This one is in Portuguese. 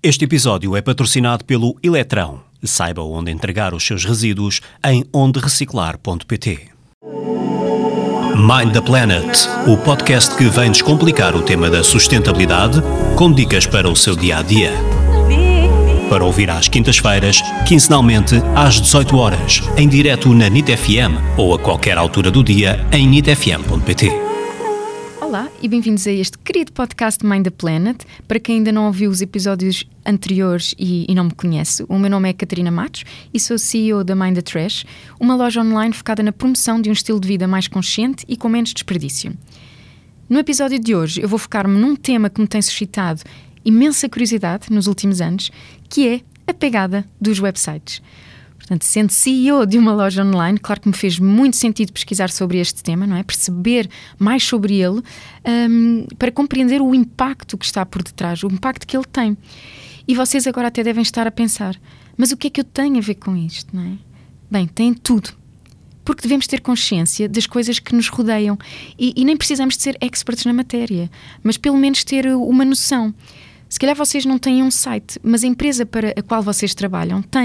Este episódio é patrocinado pelo Eletrão. Saiba onde entregar os seus resíduos em ondereciclar.pt. Mind the Planet, o podcast que vem descomplicar o tema da sustentabilidade com dicas para o seu dia a dia. Para ouvir às quintas-feiras, quinzenalmente às 18 horas, em direto na NIT FM ou a qualquer altura do dia em nitfm.pt. Olá e bem-vindos a este querido podcast Mind the Planet. Para quem ainda não ouviu os episódios anteriores e, e, não me conhece, o meu nome é Catarina Matos e sou CEO da Mind the Trash, uma loja online focada na promoção de um estilo de vida mais consciente e com menos desperdício. No episódio de hoje eu vou focar-me num tema que me tem suscitado imensa curiosidade nos últimos anos, que é a pegada dos websites. Portanto, sendo CEO de uma loja online, claro que me fez muito sentido pesquisar sobre este tema, não é? Perceber mais sobre ele um, para compreender o impacto que está por detrás, o impacto que ele tem. E vocês agora até devem estar a pensar: mas o que é que eu tenho a ver com isto, não é? Bem, tem tudo. Porque devemos ter consciência das coisas que nos rodeiam e, e nem precisamos de ser experts na matéria, mas pelo menos ter uma noção. Se calhar vocês não têm um site, mas a empresa para a qual vocês trabalham tem